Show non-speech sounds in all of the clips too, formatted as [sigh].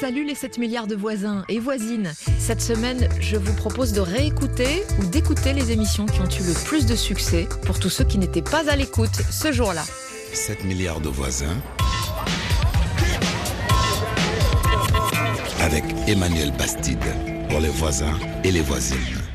Salut les 7 milliards de voisins et voisines. Cette semaine, je vous propose de réécouter ou d'écouter les émissions qui ont eu le plus de succès pour tous ceux qui n'étaient pas à l'écoute ce jour-là. 7 milliards de voisins. Avec Emmanuel Bastide pour les voisins et les voisines.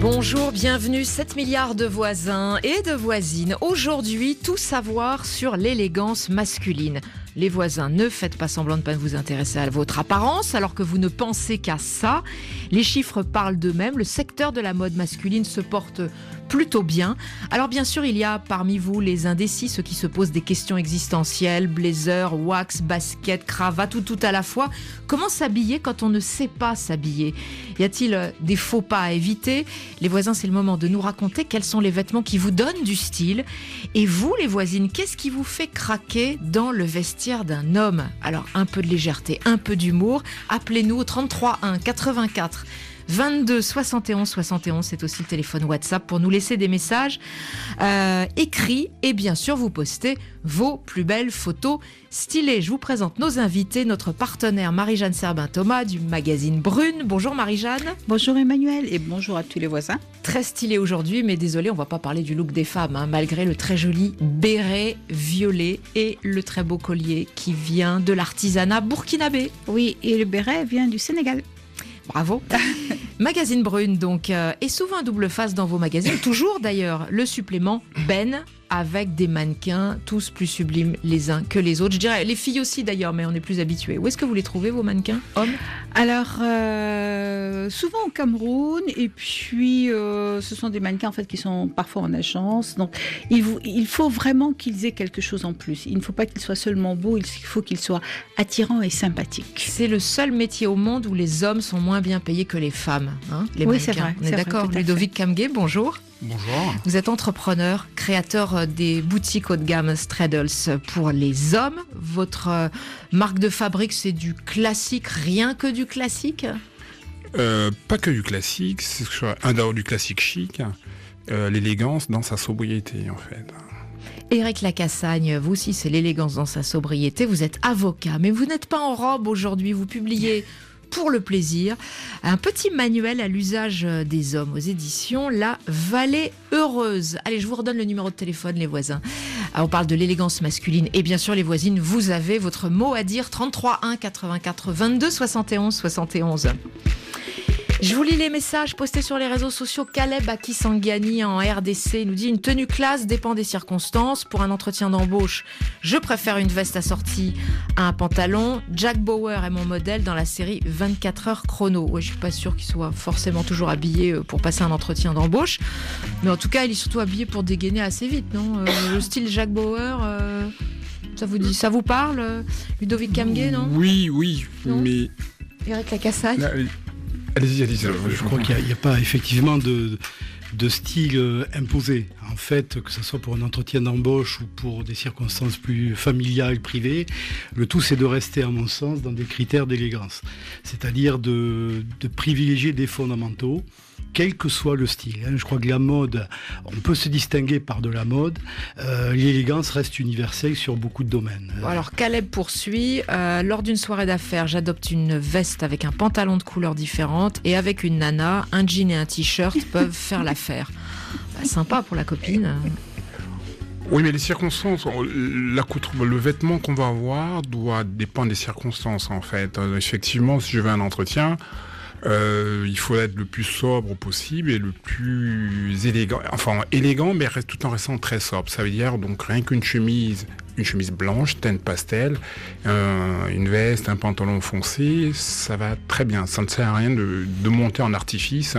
Bonjour, bienvenue 7 milliards de voisins et de voisines. Aujourd'hui, tout savoir sur l'élégance masculine. Les voisins, ne faites pas semblant de ne pas vous intéresser à votre apparence alors que vous ne pensez qu'à ça. Les chiffres parlent d'eux-mêmes. Le secteur de la mode masculine se porte plutôt bien. Alors bien sûr, il y a parmi vous les indécis, ceux qui se posent des questions existentielles, blazer, wax, basket, cravate ou tout à la fois. Comment s'habiller quand on ne sait pas s'habiller? Y a-t-il euh, des faux pas à éviter? Les voisins, c'est le moment de nous raconter quels sont les vêtements qui vous donnent du style. Et vous, les voisines, qu'est-ce qui vous fait craquer dans le vestiaire d'un homme? Alors un peu de légèreté, un peu d'humour. Appelez-nous au 33 1 84 22 71 71, c'est aussi le téléphone WhatsApp pour nous laisser des messages euh, écrits et bien sûr vous postez vos plus belles photos stylées. Je vous présente nos invités, notre partenaire Marie-Jeanne Serbin-Thomas du magazine Brune. Bonjour Marie-Jeanne. Bonjour Emmanuel et bonjour à tous les voisins. Très stylé aujourd'hui, mais désolé, on va pas parler du look des femmes, hein, malgré le très joli béret violet et le très beau collier qui vient de l'artisanat burkinabé. Oui, et le béret vient du Sénégal. Bravo. [laughs] Magazine Brune, donc, euh, et souvent un double face dans vos magazines. Toujours d'ailleurs le supplément Ben avec des mannequins, tous plus sublimes les uns que les autres. Je dirais les filles aussi d'ailleurs, mais on est plus habitués. Où est-ce que vous les trouvez, vos mannequins hommes? Alors, euh, souvent au Cameroun, et puis euh, ce sont des mannequins en fait qui sont parfois en agence. Donc, il, vous- il faut vraiment qu'ils aient quelque chose en plus. Il ne faut pas qu'ils soient seulement beaux, il faut qu'ils soient attirants et sympathiques. C'est le seul métier au monde où les hommes sont moins bien payés que les femmes. Hein, les Oui, mannequins. c'est vrai, On est d'accord. Ludovic Kamge, bonjour. Bonjour. Vous êtes entrepreneur, créateur euh, des boutiques haut de gamme Straddles pour les hommes. Votre euh, marque de fabrique, c'est du classique, rien que du classique? Euh, pas que du classique, c'est un d'abord du classique chic, euh, l'élégance dans sa sobriété en fait. Éric Lacassagne, vous aussi, c'est l'élégance dans sa sobriété. Vous êtes avocat, mais vous n'êtes pas en robe aujourd'hui. Vous publiez pour le plaisir un petit manuel à l'usage des hommes aux éditions La Vallée Heureuse. Allez, je vous redonne le numéro de téléphone, les voisins. Ah, on parle de l'élégance masculine. Et bien sûr, les voisines, vous avez votre mot à dire 33 1 84 22 71 71. Je vous lis les messages postés sur les réseaux sociaux. Caleb Akisangani en RDC nous dit une tenue classe dépend des circonstances. Pour un entretien d'embauche, je préfère une veste assortie à un pantalon. Jack Bauer est mon modèle dans la série 24 heures chrono. Ouais, je suis pas sûre qu'il soit forcément toujours habillé euh, pour passer un entretien d'embauche, mais en tout cas, il est surtout habillé pour dégainer assez vite, non Euh, Le [laughs] style Jack Bauer. euh, Ça vous dit, ça vous parle, Ludovic Kamge, non? Oui, oui, Non? mais Eric Lacassagne? Allez-y, allez-y. Je crois qu'il n'y a, pas effectivement de, de style euh, imposé. En fait, que ce soit pour un entretien d'embauche ou pour des circonstances plus familiales, privées, le tout c'est de rester, à mon sens, dans des critères d'élégance. C'est-à-dire de, de privilégier des fondamentaux, quel que soit le style. hein. Je crois que la mode, on peut se distinguer par de la mode. Euh, L'élégance reste universelle sur beaucoup de domaines. Alors Caleb poursuit. Euh, lors d'une soirée d'affaires, j'adopte une veste avec un pantalon de couleurs différentes et avec une nana, un jean et un t-shirt [laughs] peuvent faire l'affaire. Bah, sympa pour la copine. Oui, mais les circonstances, le vêtement qu'on va avoir doit dépendre des circonstances en fait. Euh, effectivement, si je veux un entretien, euh, il faut être le plus sobre possible et le plus élégant. Enfin, élégant, mais tout en restant très sobre. Ça veut dire donc rien qu'une chemise, une chemise blanche, teinte pastel, une veste, un pantalon foncé, ça va très bien. Ça ne sert à rien de, monter en artifice.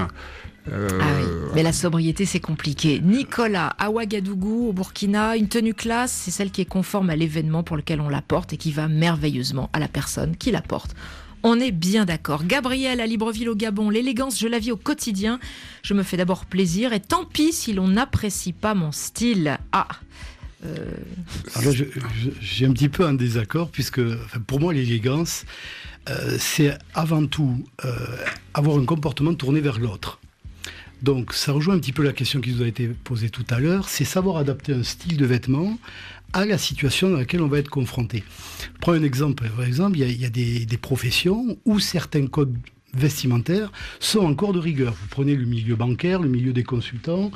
Euh, Ah oui, mais la sobriété c'est compliqué. Nicolas, à Ouagadougou, au Burkina, une tenue classe, c'est celle qui est conforme à l'événement pour lequel on la porte et qui va merveilleusement à la personne qui la porte. On est bien d'accord. Gabriel à Libreville au Gabon, l'élégance, je la vis au quotidien. Je me fais d'abord plaisir et tant pis si l'on n'apprécie pas mon style. Ah, euh, j'ai un petit peu un désaccord, puisque pour moi, l'élégance, euh, c'est avant tout euh, avoir un comportement tourné vers l'autre. Donc ça rejoint un petit peu la question qui nous a été posée tout à l'heure, c'est savoir adapter un style de vêtement à la situation dans laquelle on va être confronté. Je prends un exemple. Par exemple, il y a, des, des, professions où certains codes vestimentaires sont encore de rigueur. Vous prenez le milieu bancaire, le milieu des consultants,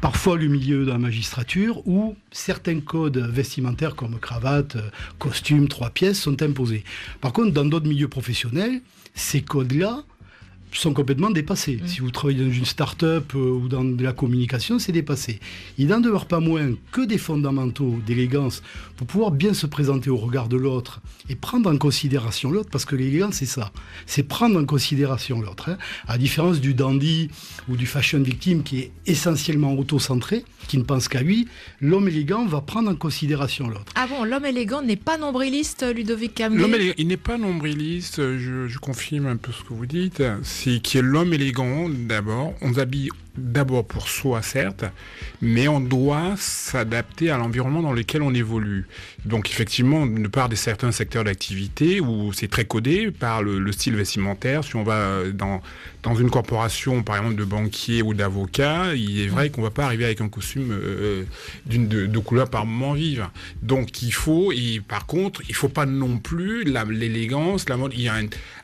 parfois le milieu de la magistrature, où certains codes vestimentaires comme cravate, costume, trois pièces sont imposés. Par contre, dans d'autres milieux professionnels, ces codes-là sont complètement dépassés. Si vous travaillez dans une start-up euh, ou dans de la communication, c'est dépassé. Il n'en demeure pas moins que des fondamentaux d'élégance pour pouvoir bien se présenter au regard de l'autre et prendre en considération l'autre, parce que l'élégance, c'est ça. C'est prendre en considération l'autre. Hein. À différence du dandy ou du fashion victime qui est essentiellement auto-centré, qui ne pense qu'à lui, l'homme élégant va prendre en considération l'autre. Ah bon, l'homme élégant n'est pas nombriliste, Ludovic Camus? L'homme il n'est pas nombriliste, je, je confirme un peu ce que vous dites c'est qui est l'homme élégant d'abord. On s'habille d'abord pour soi, certes, mais on doit s'adapter à l'environnement dans lequel on évolue. Donc effectivement, de part des certains secteurs d'activité où c'est très codé par le, style vestimentaire, si on va dans, dans une corporation, par exemple, de banquier ou d'avocat, il est vrai qu'on va pas arriver avec un costume euh, d'une de, couleur par moment vive. Donc il faut, et par contre, il faut pas non plus l'élégance, la, mode.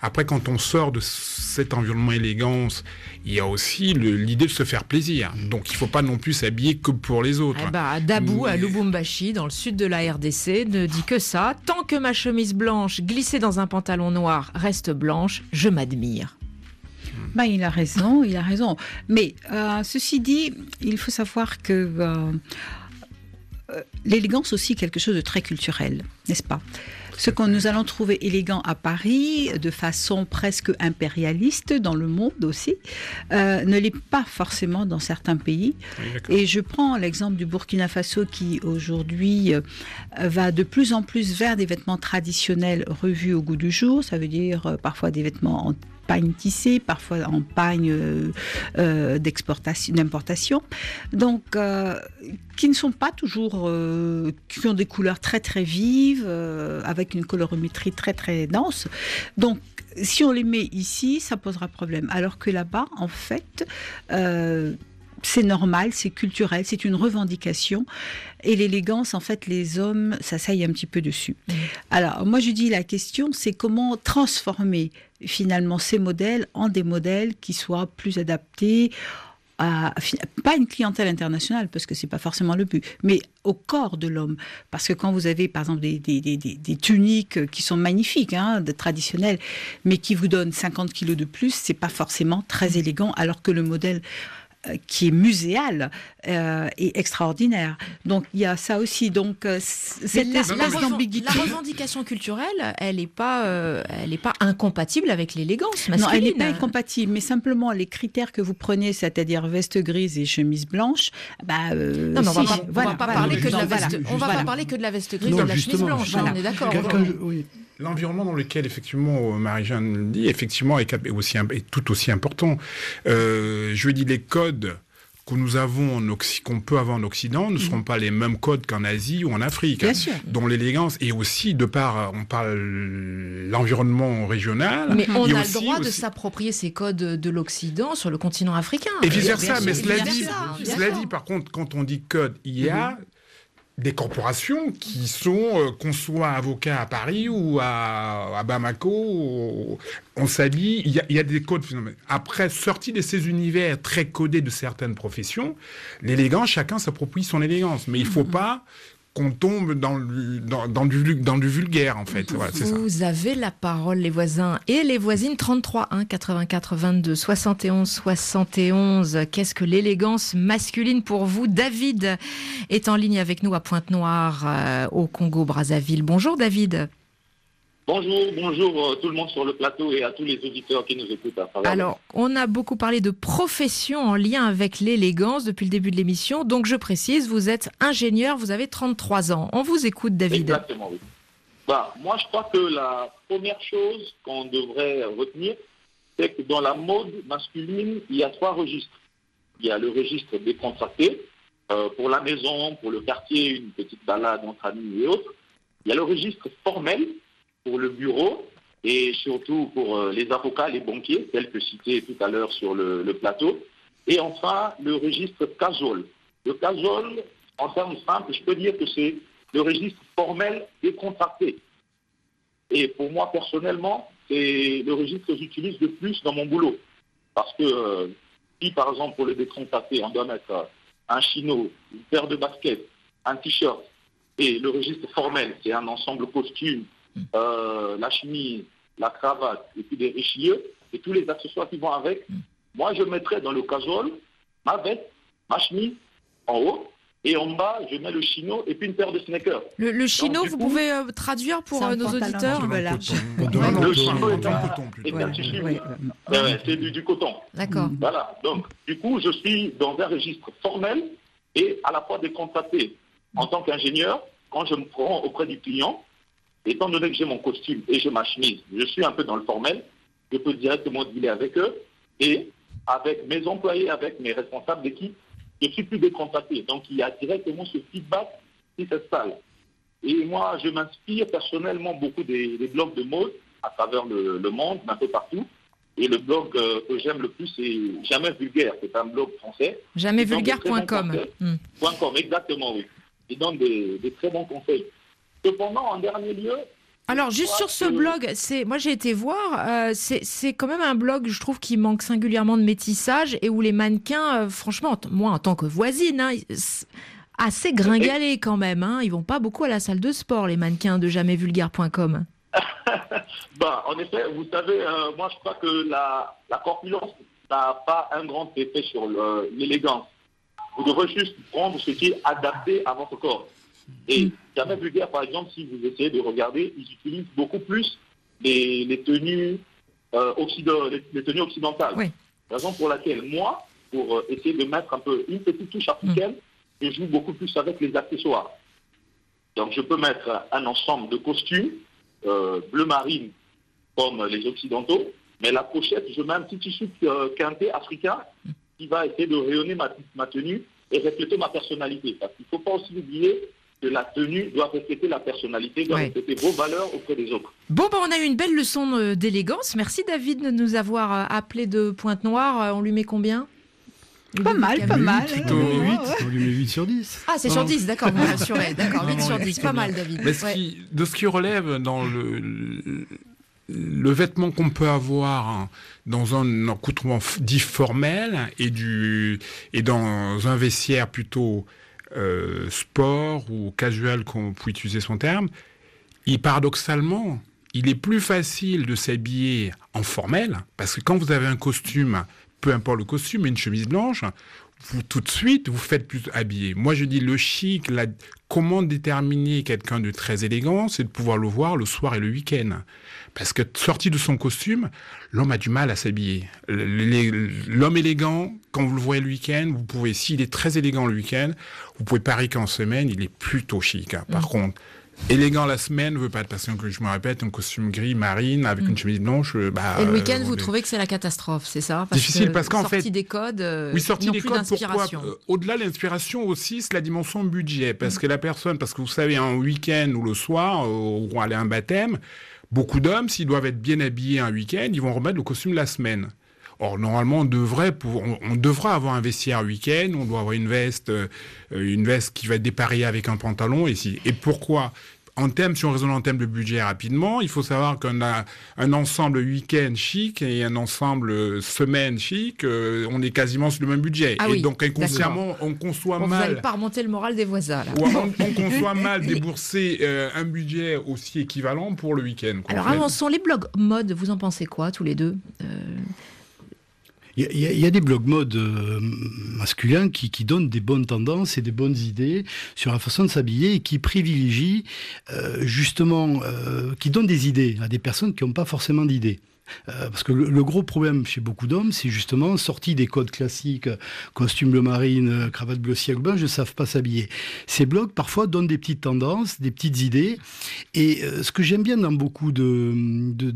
Après, quand on sort de cet environnement élégance il y a aussi l'idée de se faire plaisir. Donc il ne faut pas non plus s'habiller que pour les autres. Eh bah, Dabou à Lubumbashi, dans le sud de la RDC, ne dit que ça. Tant que ma chemise blanche glissée dans un pantalon noir reste blanche, je m'admire. Bah, il a raison, il a raison. Mais euh, ceci dit, il faut savoir que euh, euh, l'élégance aussi quelque chose de très culturel, n'est-ce pas? Ce que nous allons trouver élégant à Paris, de façon presque impérialiste dans le monde aussi, euh, ne l'est pas forcément dans certains pays. Et je prends l'exemple du Burkina Faso qui aujourd'hui euh, va de plus en plus vers des vêtements traditionnels revus au goût du jour. Ça veut dire euh, parfois des vêtements en pagne tissée, parfois en pagne euh, euh, d'exportation, d'importation, donc euh, qui ne sont pas toujours, qui ont des couleurs très très vives, avec une colorimétrie très très dense. Donc si on les met ici, ça posera problème. Alors que là-bas, en fait, c'est normal, c'est culturel, c'est une revendication. Et l'élégance, en fait, les hommes s'asseyent un petit peu dessus. Mmh. Alors, moi, je dis la question, c'est comment transformer finalement ces modèles en des modèles qui soient plus adaptés à, pas une clientèle internationale, parce que c'est pas forcément le but, mais au corps de l'homme. Parce que quand vous avez, par exemple, des, des, tuniques qui sont magnifiques, hein, traditionnelles, mais qui vous donnent 50 kilos de plus, c'est pas forcément très élégant, alors que le modèle qui est muséal euh, et extraordinaire. Donc il y a ça aussi. Donc euh, cette la, la, revendication culturelle, elle n'est pas, elle est pas incompatible avec l'élégance masculine. Non, elle n'est pas incompatible, mais simplement les critères que vous prenez, c'est-à-dire veste grise et chemise blanche, bah, non, on va pas, parler que de la veste. On va pas parler que de la veste grise et de la chemise blanche. On est d'accord. Oui. L'environnement dans lequel, effectivement, Marie-Jeanne dit, effectivement, est, aussi, est tout aussi important. Euh, je dis les codes que nous avons en qu'on peut avoir en Occident ne seront pas les mêmes codes qu'en Asie ou en Afrique. Bien sûr. Dont l'élégance et aussi de par on parle l'environnement régional. Mais on a le droit de s'approprier ces codes de l'Occident sur le continent africain. Et vice versa. Mais cela dit, cela dit, par contre, quand on dit code, il y a mhm des corporations qui sont, euh, qu'on soit avocat à Paris ou à, Bamako, on s'habille, il y, a des codes. Après, sorti de ces univers très codés de certaines professions, l'élégance, chacun s'approprie son élégance. Mais il ne faut mm-hmm. pas qu'on tombe dans, du vulgaire, en fait. Vous avez la parole, les voisins et les voisines. 33 1 84 22 71 71. Qu'est-ce que l'élégance masculine pour vous? David est en ligne avec nous à Pointe-Noire, euh, au Congo-Brazzaville. Bonjour, David. Bonjour, bonjour euh, tout le monde sur le plateau et à tous les auditeurs qui nous écoutent à travers. Alors, on a beaucoup parlé de profession en lien avec l'élégance depuis le début de l'émission. Donc, je précise, vous êtes ingénieur, vous avez 33 ans. On vous écoute, David. Exactement, oui. Bah, moi, je crois que la première chose qu'on devrait retenir, c'est que dans la mode masculine, il y a trois registres. Il y a le registre décontracté, euh, pour la maison, pour le quartier, une petite balade entre amis et autres. Il y a le registre formel, pour le bureau et surtout pour euh, les avocats, les banquiers, tels que cités tout à l'heure sur le, plateau. Et enfin, le registre casual. Le casual, en termes simples, je peux dire que c'est le registre formel décontracté. Et pour moi, personnellement, c'est le registre que j'utilise le plus dans mon boulot. Parce que euh, si, par exemple, pour le décontracté, on doit mettre euh, un chino, une paire de baskets, un t-shirt, et le registre formel, c'est un ensemble costume, euh, la chemise, la cravate, et puis des richelieux, et tous les accessoires qui vont avec, moi, je mettrais dans le casual ma veste, ma chemise en haut, et en bas, je mets le chino et puis une paire de sneakers. Le, le chino, Donc, vous coup- pouvez euh, traduire pour euh, nos auditeurs [laughs] Le chino est un, c'est du, du coton. D'accord. Voilà. Donc, du coup, je suis dans un registre formel et à la fois décontracté. En tant qu'ingénieur, quand je me prends auprès du client, étant donné que j'ai mon costume et j'ai ma chemise, je suis un peu dans le formel, je peux directement dealer avec eux et avec mes employés, avec mes responsables d'équipe, je suis plus décontracté. Donc, il y a directement ce feedback qui s'installe. Et moi, je m'inspire personnellement beaucoup des, des blogs de mode à travers le, le monde, un peu partout. Et le blog euh, que j'aime le plus, c'est Jamais Vulgaire. C'est un blog français. Jamais Donc, des très bons vulgaire.com. conseils. Hmm. .com, exactement, oui. Il donne des, des très bons conseils. Cependant, en dernier lieu, Alors, juste sur ce blog, c'est moi j'ai été voir, euh, c'est quand même un blog, je trouve, qui manque singulièrement de métissage et où les mannequins, euh, franchement, moi en tant que voisine, hein, assez gringalés quand même. Hein, ils vont pas beaucoup à la salle de sport, les mannequins de jamaisvulgaire.com. [laughs] bah, en effet, vous savez, euh, moi je crois que la, la corpulence n'a pas un grand effet sur l'élégance. Vous devrez juste prendre ce qui est adapté à votre corps. Et jamais vulgaire, par exemple, si vous essayez de regarder, ils utilisent beaucoup plus les, les tenues euh, occida- les, les tenues occidentales. Oui. Raison pour laquelle moi, pour euh, essayer de mettre un peu une petite touche africaine, je joue beaucoup plus avec les accessoires. Donc je peux mettre un ensemble de costumes euh, bleu marine comme les occidentaux, mais la pochette, je mets un petit tissu quinté africain qui va essayer de rayonner ma, ma tenue et refléter ma personnalité. Parce qu'il ne faut pas aussi oublier que la tenue doit refléter la personnalité, doit Ouais. refléter vos valeurs auprès des autres. Bon, bah, on a eu une belle leçon euh, d'élégance. Merci David de nous avoir euh, appelé de Pointe-Noire. Euh, On lui met combien? Pas mal, pas mal. plutôt hein. Huit, Ouais, ouais. on lui met 8 sur 10. Ah, c'est sur Non. 10, d'accord, vous rassurez. [laughs] D'accord, 8 Non, sur oui, 10, c'est pas mal David. Mais ce Ouais. qui, de ce qui relève dans le, le, le vêtement qu'on peut avoir hein, dans un accoutrement dit formel et, du, et dans un vestiaire plutôt euh, sport ou casual, qu'on peut utiliser son terme, il, paradoxalement, il est plus facile de s'habiller en formel, parce que quand vous avez un costume, peu importe le costume, et une chemise blanche, vous tout de suite, vous faites plus habillé. Moi, je dis le chic, la, comment déterminer quelqu'un de très élégant, c'est de pouvoir le voir le soir et le week-end. Parce que sorti de son costume, l'homme a du mal à s'habiller. L'homme élégant, quand vous le voyez le week-end, vous pouvez, s'il est très élégant le week-end, vous pouvez parier qu'en semaine, il est plutôt chic. hein. Par contre, élégant la semaine veut pas être parce que je me répète, un costume gris marine avec une chemise blanche. euh, Bah, Et le week-end, euh, vous on est- trouvez que c'est la catastrophe, c'est ça? Difficile, parce qu'en sortie fait- des codes, euh, Oui, sortie des codes, pourquoi? d'inspiration. Euh, Au-delà de l'inspiration aussi, c'est la dimension budget. Mm. Parce que la personne, parce que vous savez, un week-end ou le soir, ou aller à un baptême, beaucoup d'hommes, s'ils doivent être bien habillés un week-end, ils vont remettre le costume de la semaine. Or, normalement, on devrait, pour, on, on devra avoir un vestiaire week-end, on doit avoir une veste, euh, une veste qui va être dépareillée avec un pantalon. Et, si, et pourquoi? En termes, si on raisonne en termes de budget rapidement, il faut savoir qu'on a un ensemble week-end chic et un ensemble euh, semaine chic, euh, on est quasiment sur le même budget. Ah et oui, donc inconsciemment, on conçoit vous n'allez mal. pas remonter le moral des voisins, là. on, on [laughs] conçoit mal débourser euh, un budget aussi équivalent pour le week-end. Alors avançons, les blogs mode, vous en pensez quoi tous les deux Euh, Il y, a- des blogs mode euh, masculins qui, qui donnent des bonnes tendances et des bonnes idées sur la façon de s'habiller et qui privilégient euh, justement, euh, qui donnent des idées à des personnes qui n'ont pas forcément d'idées. Euh, parce que le, gros problème chez beaucoup d'hommes, c'est justement sorti des codes classiques, costume bleu marine, euh, cravate bleu ciel bleu, je ne savent pas s'habiller. Ces blogs parfois donnent des petites tendances, des petites idées. Et euh, ce que j'aime bien dans beaucoup de,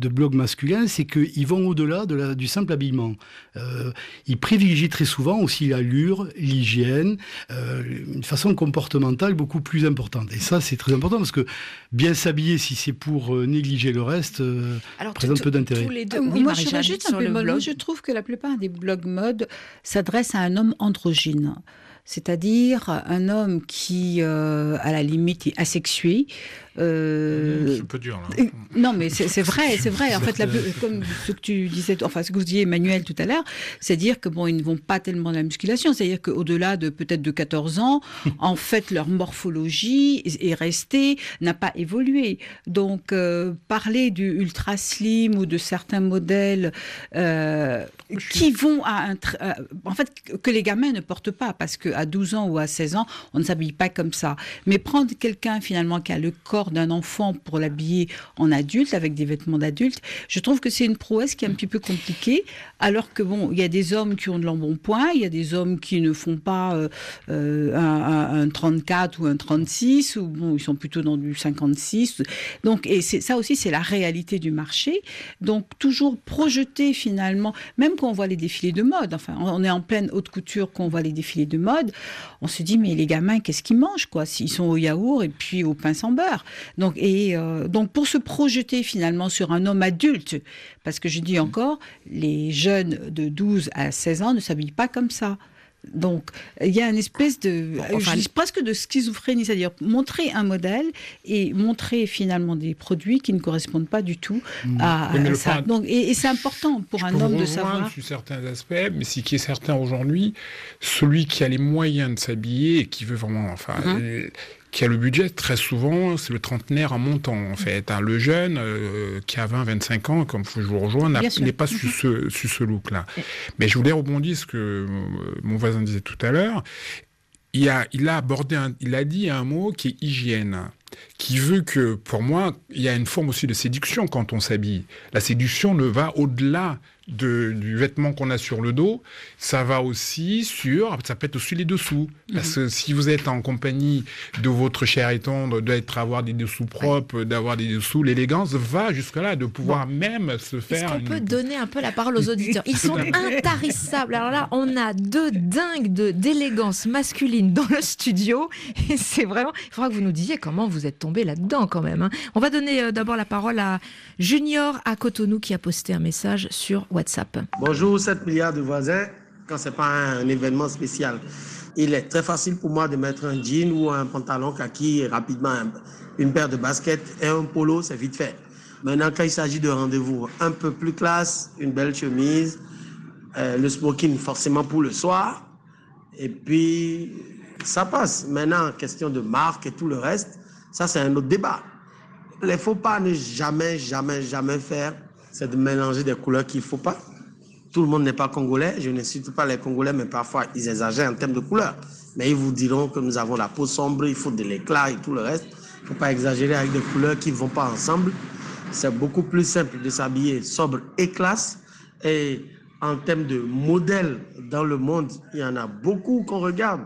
blogs masculins, c'est qu'ils vont au-delà du simple habillement. Ils privilégient très souvent aussi l'allure, l'hygiène, une façon comportementale beaucoup plus importante. Et ça, c'est très important parce que bien s'habiller, si c'est pour euh, négliger le reste, euh, Alors, présente peu d'intérêt. Deux. Oui, moi, je, juste un moi, je trouve que la plupart des blogs mode s'adressent à un homme androgyne c'est-à-dire un homme qui, euh, à la limite, est asexué, euh, c'est un peu dur. Là. Non, mais c'est vrai, c'est vrai. En fait, la, comme ce que tu disais, enfin ce que vous disiez Emmanuel tout à l'heure, c'est dire que bon, ils ne vont pas tellement dans la musculation. C'est-à-dire qu'au-delà de peut-être de 14 ans, [laughs] en fait, leur morphologie est restée, n'a pas évolué. Donc, euh, parler du ultra slim ou de certains modèles euh, qui vont à un, en fait, que les gamins ne portent pas, parce qu'à 12 ans ou à 16 ans, on ne s'habille pas comme ça. Mais prendre quelqu'un finalement qui a le corps d'un enfant pour l'habiller en adulte avec des vêtements d'adulte, je trouve que c'est une prouesse qui est un petit peu compliquée. Alors que bon, il y a des hommes qui ont de l'embonpoint, il y a des hommes qui ne font pas euh, euh, un, 34 ou un 36, ou bon, ils sont plutôt dans du 56. Donc, et ça aussi, c'est la réalité du marché. Donc, toujours projeter finalement, même quand on voit les défilés de mode, enfin, on est en pleine haute couture quand on voit les défilés de mode, on se dit, mais les gamins, qu'est-ce qu'ils mangent, quoi? S'ils sont au yaourt et puis au pain sans beurre. Donc, et, euh, donc pour se projeter finalement sur un homme adulte, parce que je dis encore, les jeunes de 12 à 16 ans ne s'habillent pas comme ça. Donc, il y a une espèce de, presque de schizophrénie, c'est-à-dire montrer un modèle et montrer finalement des produits qui ne correspondent pas du tout mmh. à, ça. Donc, et, c'est important pour un homme de savoir. sur certains aspects, mais ce qui est certain aujourd'hui, celui qui a les moyens de s'habiller et qui veut vraiment, enfin, mmh qui a le budget, très souvent, c'est le trentenaire en montant, en fait. Hein. Le jeune, euh, qui a 20, 25 ans, comme je vous rejoins, n'est pas sur ce, ce look-là. Mais je voulais rebondir ce que mon voisin disait tout à l'heure. Il a, il a abordé, il a dit un mot qui est hygiène qui veut que, pour moi, il y a une forme aussi de séduction quand on s'habille. La séduction ne va au-delà du vêtement qu'on a sur le dos, ça va aussi sur, ça peut être aussi les dessous. Parce que si vous êtes en compagnie de votre cher et tendre, d'être avoir des dessous propres, d'avoir des dessous, l'élégance va jusque-là, de pouvoir même se faire. Est-ce qu'on peut donner un peu la parole aux auditeurs? Ils sont [laughs] intarissables. Alors là, on a deux dingues d'élégance masculine dans le studio. Et c'est vraiment. Il faudra que vous nous disiez comment vous êtes tombé là-dedans quand même. Hein. On va donner euh, d'abord la parole à Junior à Cotonou qui a posté un message sur Bonjour, 7 milliards de voisins quand c'est pas un, événement spécial. Il est très facile pour moi de mettre un jean ou un pantalon kaki rapidement une paire de baskets et un polo, c'est vite fait. Maintenant, quand il s'agit de rendez-vous un peu plus classe, une belle chemise, euh, le smoking forcément pour le soir, et puis ça passe. Maintenant, question de marque et tout le reste, ça c'est un autre débat. Les faux pas ne jamais, jamais, jamais faire, c'est de mélanger des couleurs qu'il ne faut pas. Tout le monde n'est pas congolais. Je ne cite pas les Congolais, mais parfois ils exagèrent en termes de couleurs. Mais ils vous diront que nous avons la peau sombre, il faut de l'éclat et tout le reste. Il ne faut pas exagérer avec des couleurs qui ne vont pas ensemble. C'est beaucoup plus simple de s'habiller sobre et classe. Et en termes de modèles dans le monde, il y en a beaucoup qu'on regarde.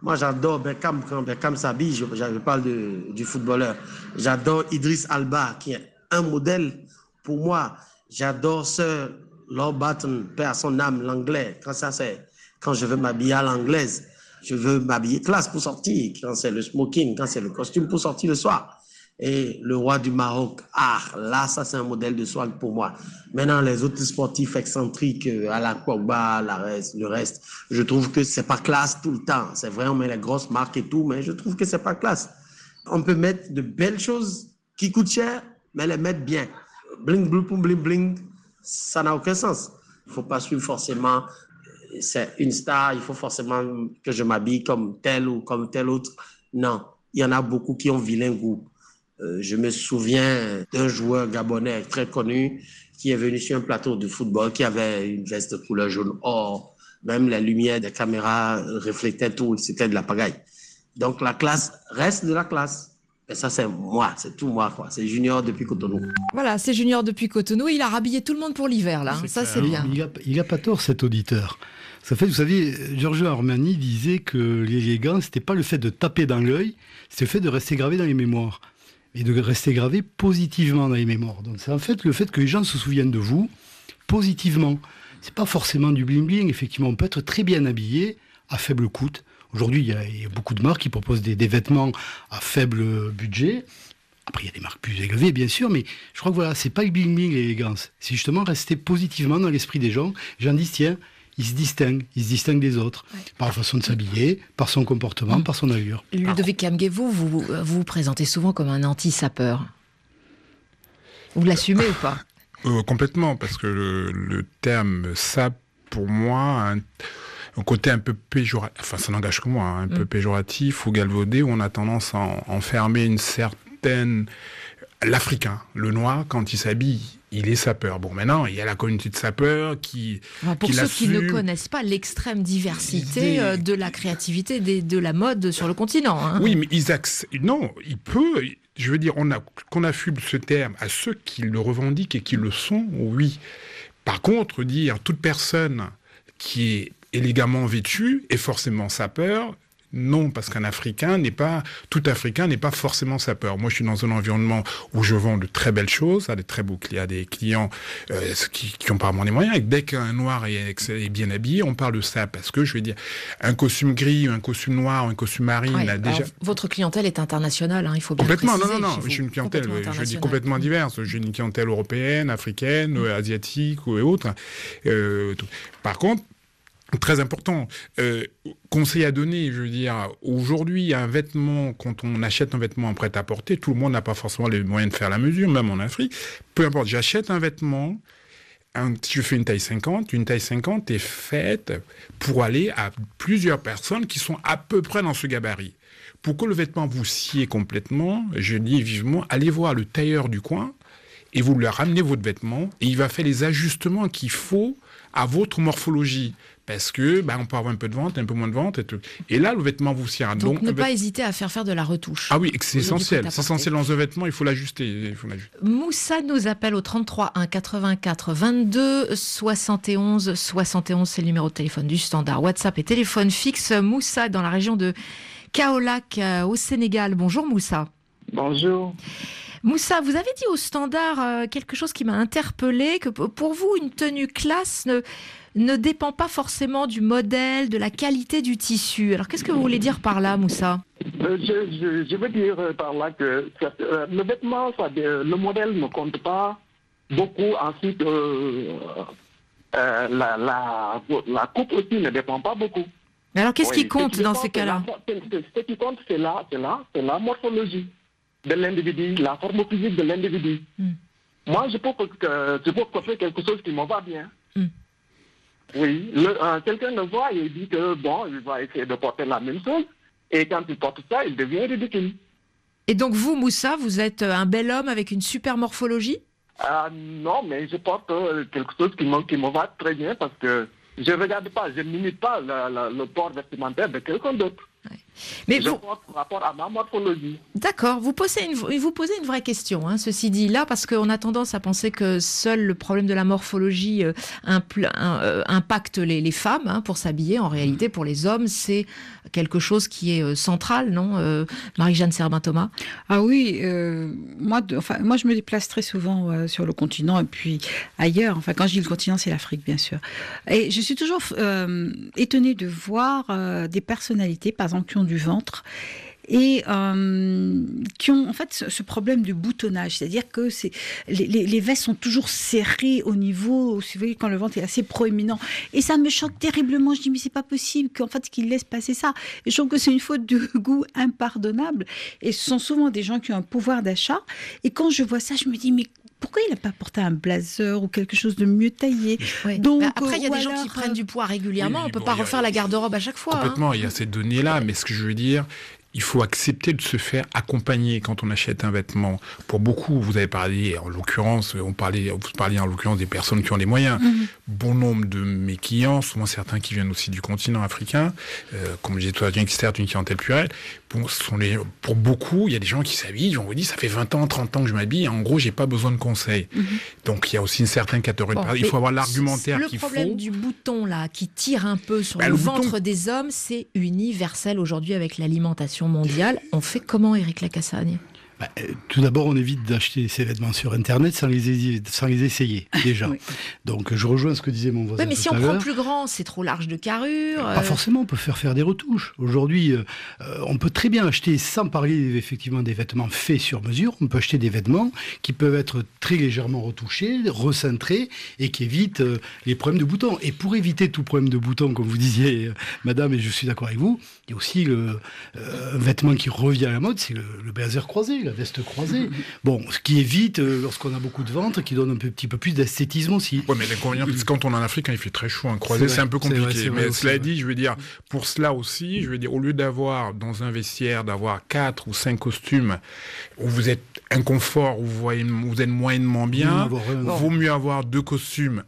Moi, j'adore Beckham quand Beckham s'habille. Je, je, parle de, du footballeur. J'adore Idriss Alba, qui est un modèle pour moi. J'adore Sir Lord Barton, père son âme, l'anglais. Quand ça, c'est quand je veux m'habiller à l'anglaise. Je veux m'habiller classe pour sortir. Quand c'est le smoking, quand c'est le costume pour sortir le soir. Et le roi du Maroc, ah, là, ça, c'est un modèle de soin pour moi. Maintenant, les autres sportifs excentriques, euh, à la Pogba, la reste, le reste, je trouve que c'est pas classe tout le temps. C'est vrai, on met les grosses marques et tout, mais je trouve que c'est pas classe. On peut mettre de belles choses qui coûtent cher, mais les mettre bien. Bling, bling, bling, bling, ça n'a aucun sens. Il faut pas suivre forcément, c'est une star, il faut forcément que je m'habille comme tel ou comme tel autre. Non, il y en a beaucoup qui ont vilain goût. Euh, je me souviens d'un joueur gabonais très connu qui est venu sur un plateau de football qui avait une veste de couleur jaune or. Même la lumière des caméras reflétait tout, c'était de la pagaille. Donc la classe reste de la classe. Ça, c'est moi, c'est tout moi, quoi. C'est Junior depuis Cotonou. Voilà, c'est Junior depuis Cotonou. Il a rhabillé tout le monde pour l'hiver, là. Ça, c'est bien. Il n'a a pas tort, cet auditeur. Ça fait, vous savez, Giorgio Armani disait que l'élégance, c'était pas le fait de taper dans l'œil, c'est le fait de rester gravé dans les mémoires. Et de rester gravé positivement dans les mémoires. Donc, c'est en fait le fait que les gens se souviennent de vous positivement. C'est pas forcément du bling-bling. Effectivement, on peut être très bien habillé à faible coût Aujourd'hui, il, y, a beaucoup de marques qui proposent des, vêtements à faible budget. Après, il y a des marques plus élevées, bien sûr, mais je crois que voilà, c'est pas le bling bling l'élégance. C'est justement rester positivement dans l'esprit des gens. J'en dis, tiens, il se distingue, il se distingue des autres, par la façon de s'habiller, par son comportement, par son allure. Ludovic Kamge, vous, vous vous présentez souvent comme un anti-sapeur. Vous l'assumez ou pas euh, Complètement, parce que le, terme sap, pour moi, un, côté un peu péjoratif, enfin ça n'engage que moi, hein, un peu mm. péjoratif ou galvaudé, où on a tendance à enfermer une certaine... L'Africain, le noir, quand il s'habille, il est sapeur. Bon, maintenant, il y a la communauté de sapeurs qui. pour ceux qui ne connaissent pas l'extrême diversité euh, de la créativité de la mode sur le continent. Hein. Oui, mais Isaac, non, il peut. Je veux dire, on a qu'on affuble ce terme à ceux qui le revendiquent et qui le sont, oui. Par contre, dire toute personne qui est élégamment vêtue est forcément sapeur, non, parce qu'un Africain n'est pas, tout Africain n'est pas forcément sapeur. Moi, je suis dans un environnement où je vends de très belles choses à des très beaux clients, à des clients euh, qui, qui ont vraiment les moyens. Et dès qu'un noir est, bien habillé, on parle de ça parce que je veux dire, un costume gris, un costume noir, un costume marine, déjà. votre clientèle est internationale, hein, il faut bien complètement. non, non, non. J'ai une clientèle, je dis complètement diverse. J'ai une clientèle européenne, africaine, mm. asiatique et autres. Euh, par contre, Très important. Euh, conseil à donner, je veux dire, aujourd'hui, un vêtement, quand on achète un vêtement en prêt-à-porter, tout le monde n'a pas forcément les moyens de faire la mesure, même en Afrique. Peu importe, j'achète un vêtement, un, je fais une taille 50, une taille 50 est faite pour aller à plusieurs personnes qui sont à peu près dans ce gabarit. Pour que le vêtement vous sied complètement, je dis vivement, allez voir le tailleur du coin et vous lui ramenez votre vêtement et il va faire les ajustements qu'il faut à votre morphologie parce que bah, on peut avoir un peu de vente, un peu moins de vente. Et, tout. et là, le vêtement vous sert. Donc, Donc ne pas hésiter à faire faire de la retouche. Ah oui, c'est essentiel. C'est essentiel dans un vêtement, il faut l'ajuster. Moussa nous appelle au 33 1 84 22 71 71. C'est le numéro de téléphone du standard. WhatsApp et téléphone fixe. Moussa dans la région de Kaolac euh, au Sénégal. Bonjour Moussa. Bonjour. Moussa, vous avez dit au standard euh, quelque chose qui m'a interpellé, que pour vous, une tenue classe ne, ne dépend pas forcément du modèle, de la qualité du tissu. Alors qu'est-ce que vous voulez dire par là, Moussa? Euh, je, veux dire euh, par là que euh, le vêtement, le modèle ne compte pas beaucoup. Ensuite, la, la, coupe aussi ne dépend pas beaucoup. Mais alors qu'est-ce qui compte dans ces cas-là? Ce qui compte, c'est la, c'est la morphologie de l'individu, la forme physique de l'individu. Hmm. Moi, je peux, je peux quelque chose qui me va bien. Hmm. Oui, euh, quelqu'un le voit et il dit que bon, il va essayer de porter la même chose. Et quand il porte ça, il devient ridicule. Et donc vous, Moussa, vous êtes euh, un bel homme avec une super morphologie? Euh, Non, mais je porte quelque chose qui me, qui me va très bien parce que je ne regarde pas, je n'imite pas le port vestimentaire de quelqu'un d'autre. Mais vous... par rapport à ma morphologie. D'accord. Vous posez une, vous posez une vraie question, hein, ceci dit là, parce qu'on a tendance à penser que seul le problème de la morphologie euh, euh, impacte les, femmes hein, pour s'habiller. En réalité, pour les hommes, c'est quelque chose qui est euh, central, non Marie-Jeanne Serbin-Thomas Ah oui, moi, enfin, moi je me déplace très souvent sur le continent et puis ailleurs. Enfin, quand je dis le continent, c'est l'Afrique, bien sûr. Et je suis toujours étonnée de voir des personnalités, par exemple, qui ont du ventre et euh, qui ont en fait ce, problème de boutonnage, c'est-à-dire que c'est les, les, vestes sont toujours serrées au niveau, vous voyez, quand le ventre est assez proéminent, et ça me choque terriblement. Je dis mais c'est pas possible qu'en fait qu'ils laissent passer ça. Je trouve que c'est une faute de [laughs] goût impardonnable. Et ce sont souvent des gens qui ont un pouvoir d'achat. Et quand je vois ça, je me dis mais pourquoi il n'a pas porté un blazer ou quelque chose de mieux taillé Donc bah, après, il y a des gens qui prennent du poids régulièrement. on ne peut pas refaire la garde-robe à chaque fois. Hein. Complètement, il y a ces données-là. Mais ce que je veux dire, il faut accepter de se faire accompagner quand on achète un vêtement. Pour beaucoup, vous avez parlé, en l'occurrence, on parlait, vous parliez en l'occurrence des personnes qui ont les moyens. Mhm. Bon nombre de mes clients, souvent certains qui viennent aussi du continent africain, euh, comme je disais tout à l'heure, qui certes une clientèle plurielle, pour, sont les, pour beaucoup, il y a des gens qui s'habillent, on vous dit, ça fait 20 ans, 30 ans que je m'habille, en gros, j'ai pas besoin de conseils. Mhm. Donc il y a aussi une certaine catégorie Il faut avoir l'argumentaire qu'il faut. Le problème du bouton, là, qui tire un peu sur bah, le, ventre des hommes, c'est universel aujourd'hui avec l'alimentation mondiale. On fait comment, Eric Lacassagne bah, euh, tout d'abord, on évite d'acheter ces vêtements sur Internet sans les, sans les essayer, [laughs] déjà. Donc, je rejoins ce que disait mon voisin. Oui, mais si on prend plus grand, c'est trop large de carrure. Pas forcément, on peut faire faire des retouches. Aujourd'hui, on peut très bien acheter, sans parler effectivement des vêtements faits sur mesure, on peut acheter des vêtements qui peuvent être très légèrement retouchés, recentrés et qui évitent les problèmes de boutons. Et pour éviter tout problème de boutons, comme vous disiez, madame, et je suis d'accord avec vous, il y a aussi le vêtement qui revient à la mode, c'est le, le blazer croisé la veste croisée. [laughs] Bon, ce qui évite, euh, lorsqu'on a beaucoup de ventre, qui donne un petit peu plus d'esthétisme aussi. Oui, mais l'inconvénient, c'est quand on est en Afrique, il fait très chaud, un croisé, c'est un peu compliqué. mais cela dit, je veux dire, pour cela aussi, je veux dire, au lieu d'avoir dans un vestiaire, d'avoir quatre ou cinq costumes où vous êtes inconfort, où vous, voyez, vous êtes moyennement bien, vaut mieux avoir deux costumes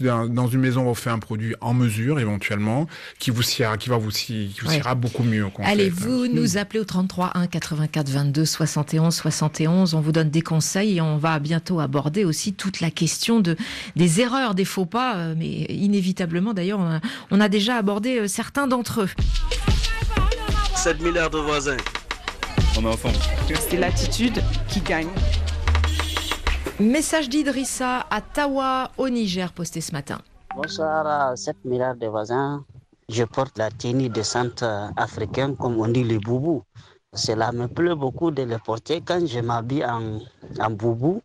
dans une maison, on fait un produit en mesure éventuellement qui vous sera, qui va vous, qui vous ira beaucoup mieux. Allez-vous nous appeler au 33 1 84 22 71 71 On vous donne des conseils et on va bientôt aborder aussi toute la question de des erreurs, des faux pas, euh, mais inévitablement d'ailleurs, on, a déjà abordé euh, certains d'entre eux. 7 milliards de voisins. On est ensemble. C'est l'attitude qui gagne. Message d'Idrissa à Tawa au Niger posté ce matin. Bonsoir à 7 milliards de voisins. Je porte la tenue de centre africain comme on dit le boubou. Cela me plaît beaucoup de le porter quand je m'habille en, en boubou.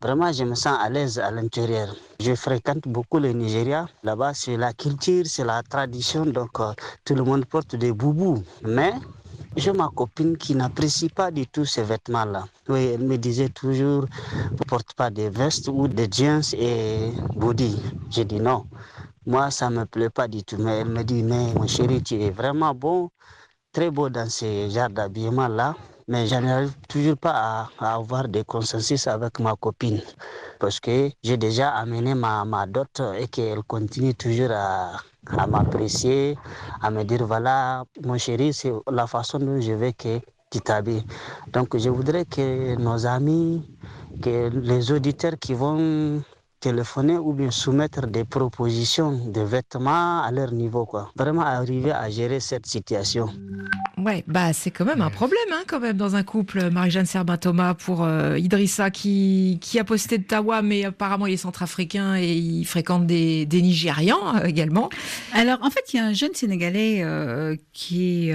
Vraiment, je me sens à l'aise à l'intérieur. Je fréquente beaucoup le Nigeria. Là-bas, c'est la culture, c'est la tradition. Donc, euh, tout le monde porte des boubous. Mais j'ai ma copine qui n'apprécie pas du tout ces vêtements-là. Oui, elle me disait toujours, ne porte pas de vestes ou de jeans et body. J'ai dit non. Moi, ça ne me plaît pas du tout. Mais elle me dit, mais mon chéri, tu es vraiment beau, très beau dans ces genres d'habillement-là. Mais je n'arrive toujours pas à, avoir des consensus avec ma copine. Parce que j'ai déjà amené ma, ma dot et qu'elle continue toujours à, à m'apprécier, à me dire voilà, mon chéri, c'est la façon dont je veux que tu t'habilles. Donc je voudrais que nos amis, que les auditeurs qui vont téléphoner ou bien soumettre des propositions de vêtements à leur niveau, quoi. Vraiment arriver à gérer cette situation. Ouais, bah c'est quand même un problème, hein, quand même, dans un couple. Marie-Jeanne Serbin-Thomas pour euh, Idrissa qui, qui a posté de Tawa, mais apparemment il est centrafricain et il fréquente des, des Nigérians euh, également. Alors en fait, il y a un jeune Sénégalais euh, qui,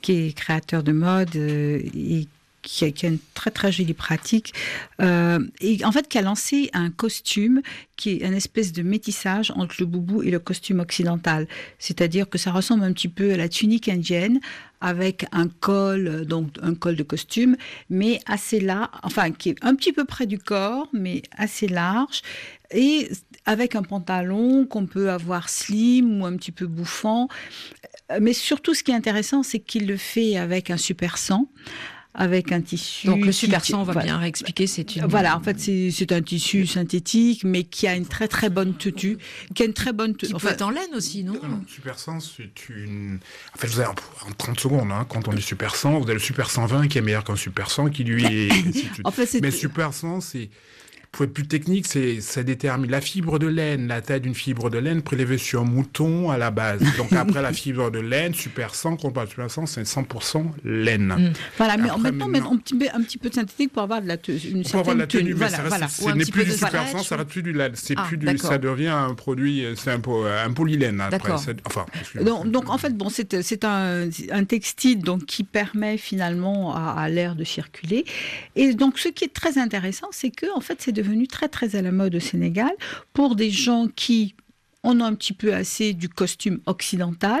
qui est créateur de mode et qui a, une très très jolie pratique euh, et en fait qui a lancé un costume qui est un espèce de métissage entre le boubou et le costume occidental. C'est-à-dire que ça ressemble un petit peu à la tunique indienne avec un col, donc un col de costume, mais assez large, enfin qui est un petit peu près du corps, mais assez large, et avec un pantalon qu'on peut avoir slim ou un petit peu bouffant. Mais surtout, ce qui est intéressant, c'est qu'il le fait avec un super sang avec un tissu. Donc le super on va bien réexpliquer, c'est une. Voilà, en fait, c'est un tissu synthétique, mais qui a une très très bonne tenue, qui a une très bonne tenue. Qui peut être en laine aussi, non Super 100, c'est une. En fait, vous avez en 30 secondes, hein, quand on dit super 100, vous avez le super 120 qui est meilleur qu'un super 100 qui lui [laughs] est. en fait, mais super 100, c'est pour être plus technique, c'est ça détermine la fibre de laine, la taille d'une fibre de laine prélevée sur un mouton à la base. Donc après la fibre de laine, super 100, quand on parle de super 100, c'est 100% laine. Mm. Voilà, mais en même temps, un petit, peu, un petit peu de synthétique pour avoir de la une certaine avoir la tenue. Voilà, voilà. Ce n'est plus du super 100, ça reste plus du laine. C'est ah, plus du, ça devient un produit, c'est un, un polylène après. Enfin, donc, donc, en fait, bon, c'est un, un, textile donc qui permet finalement à, à l'air de circuler. Et donc, ce qui est très intéressant, c'est que en fait, c'est devenu devenu très très à la mode au Sénégal pour des gens qui on a un petit peu assez du costume occidental